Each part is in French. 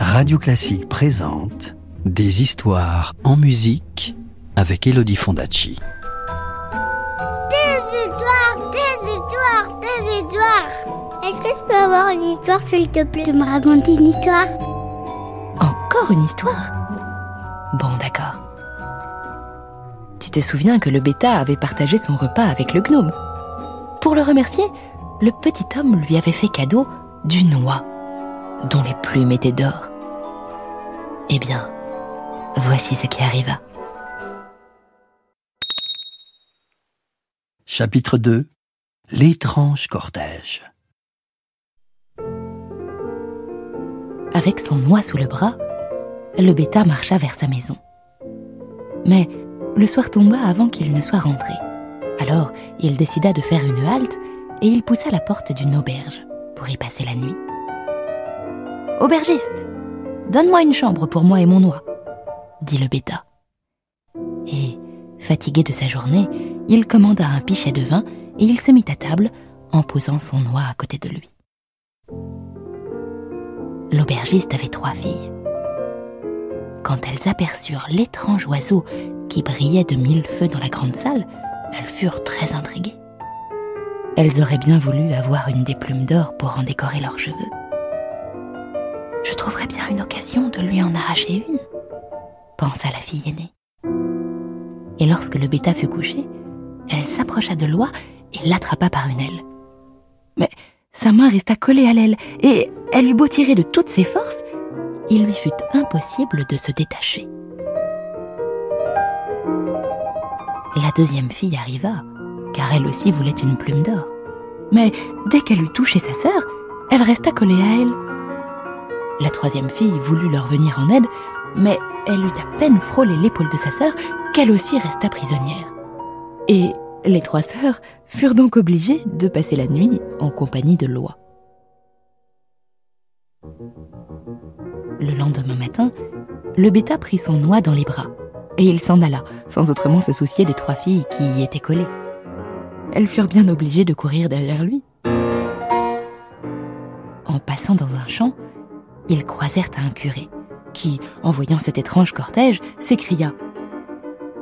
Radio Classique présente Des histoires en musique avec Elodie Fondacci. Des histoires, des histoires, des histoires. Est-ce que je peux avoir une histoire, s'il te plaît, de me raconter une histoire? Encore une histoire? Bon, d'accord. Tu te souviens que le bêta avait partagé son repas avec le gnome? Pour le remercier, le petit homme lui avait fait cadeau d'une noix dont les plumes étaient d'or. Eh bien, voici ce qui arriva. Chapitre 2 L'étrange cortège. Avec son noix sous le bras, le bêta marcha vers sa maison. Mais le soir tomba avant qu'il ne soit rentré. Alors, il décida de faire une halte et il poussa la porte d'une auberge pour y passer la nuit. Aubergiste, donne-moi une chambre pour moi et mon oie, dit le bêta. Et, fatigué de sa journée, il commanda un pichet de vin et il se mit à table en posant son oie à côté de lui. L'aubergiste avait trois filles. Quand elles aperçurent l'étrange oiseau qui brillait de mille feux dans la grande salle, elles furent très intriguées. Elles auraient bien voulu avoir une des plumes d'or pour en décorer leurs cheveux. Je trouverais bien une occasion de lui en arracher une, pensa la fille aînée. Et lorsque le bêta fut couché, elle s'approcha de l'oie et l'attrapa par une aile. Mais sa main resta collée à l'aile, et elle eut beau tirer de toutes ses forces, il lui fut impossible de se détacher. La deuxième fille arriva, car elle aussi voulait une plume d'or. Mais dès qu'elle eut touché sa sœur, elle resta collée à elle. La troisième fille voulut leur venir en aide, mais elle eut à peine frôlé l'épaule de sa sœur qu'elle aussi resta prisonnière. Et les trois sœurs furent donc obligées de passer la nuit en compagnie de Loi. Le lendemain matin, le bêta prit son noix dans les bras et il s'en alla, sans autrement se soucier des trois filles qui y étaient collées. Elles furent bien obligées de courir derrière lui. En passant dans un champ, ils croisèrent un curé, qui, en voyant cet étrange cortège, s'écria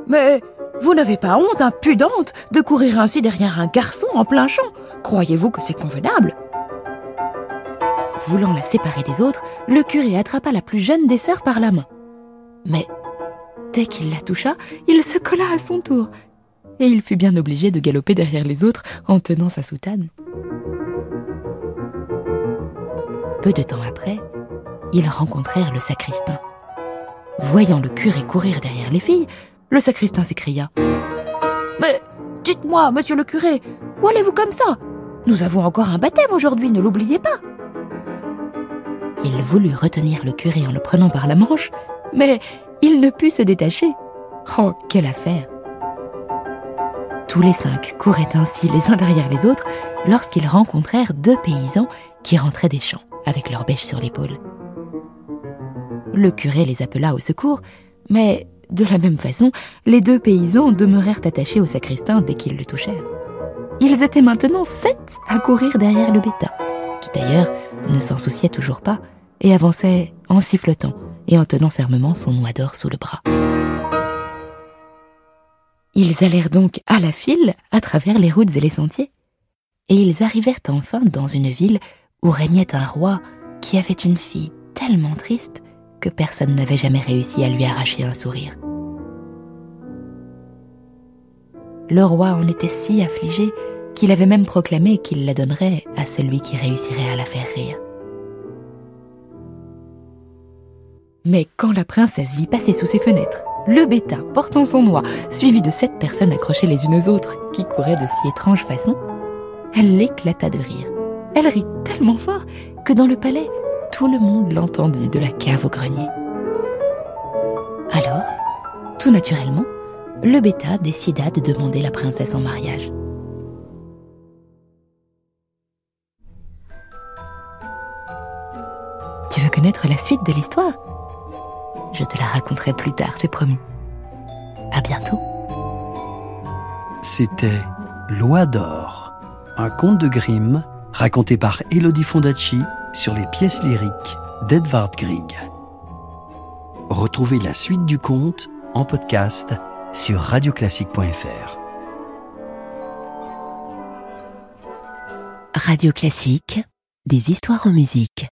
Mais vous n'avez pas honte, impudente, de courir ainsi derrière un garçon en plein champ? Croyez-vous que c'est convenable? Voulant la séparer des autres, le curé attrapa la plus jeune des sœurs par la main. Mais dès qu'il la toucha, il se colla à son tour, et il fut bien obligé de galoper derrière les autres en tenant sa soutane. Peu de temps après, ils rencontrèrent le sacristain. Voyant le curé courir derrière les filles, le sacristain s'écria Mais dites-moi, monsieur le curé, où allez-vous comme ça? Nous avons encore un baptême aujourd'hui, ne l'oubliez pas. Il voulut retenir le curé en le prenant par la manche, mais il ne put se détacher. Oh, quelle affaire Tous les cinq couraient ainsi les uns derrière les autres lorsqu'ils rencontrèrent deux paysans qui rentraient des champs avec leurs bêches sur l'épaule. Le curé les appela au secours, mais de la même façon, les deux paysans demeurèrent attachés au sacristain dès qu'ils le touchèrent. Ils étaient maintenant sept à courir derrière le bêta, qui d'ailleurs ne s'en souciait toujours pas et avançait en sifflotant et en tenant fermement son noix d'or sous le bras. Ils allèrent donc à la file à travers les routes et les sentiers, et ils arrivèrent enfin dans une ville où régnait un roi qui avait une fille tellement triste que personne n'avait jamais réussi à lui arracher un sourire. Le roi en était si affligé qu'il avait même proclamé qu'il la donnerait à celui qui réussirait à la faire rire. Mais quand la princesse vit passer sous ses fenêtres le bêta portant son noix, suivi de sept personnes accrochées les unes aux autres qui couraient de si étrange façon, elle éclata de rire. Elle rit tellement fort que dans le palais, tout le monde l'entendit de la cave au grenier. Alors, tout naturellement, le bêta décida de demander la princesse en mariage. Tu veux connaître la suite de l'histoire? Je te la raconterai plus tard, c'est promis. À bientôt. C'était Loi d'or, un conte de Grimm raconté par Elodie Fondacci sur les pièces lyriques d'Edvard Grieg. Retrouvez la suite du conte en podcast sur radioclassique.fr. Radio Classique, des histoires en musique.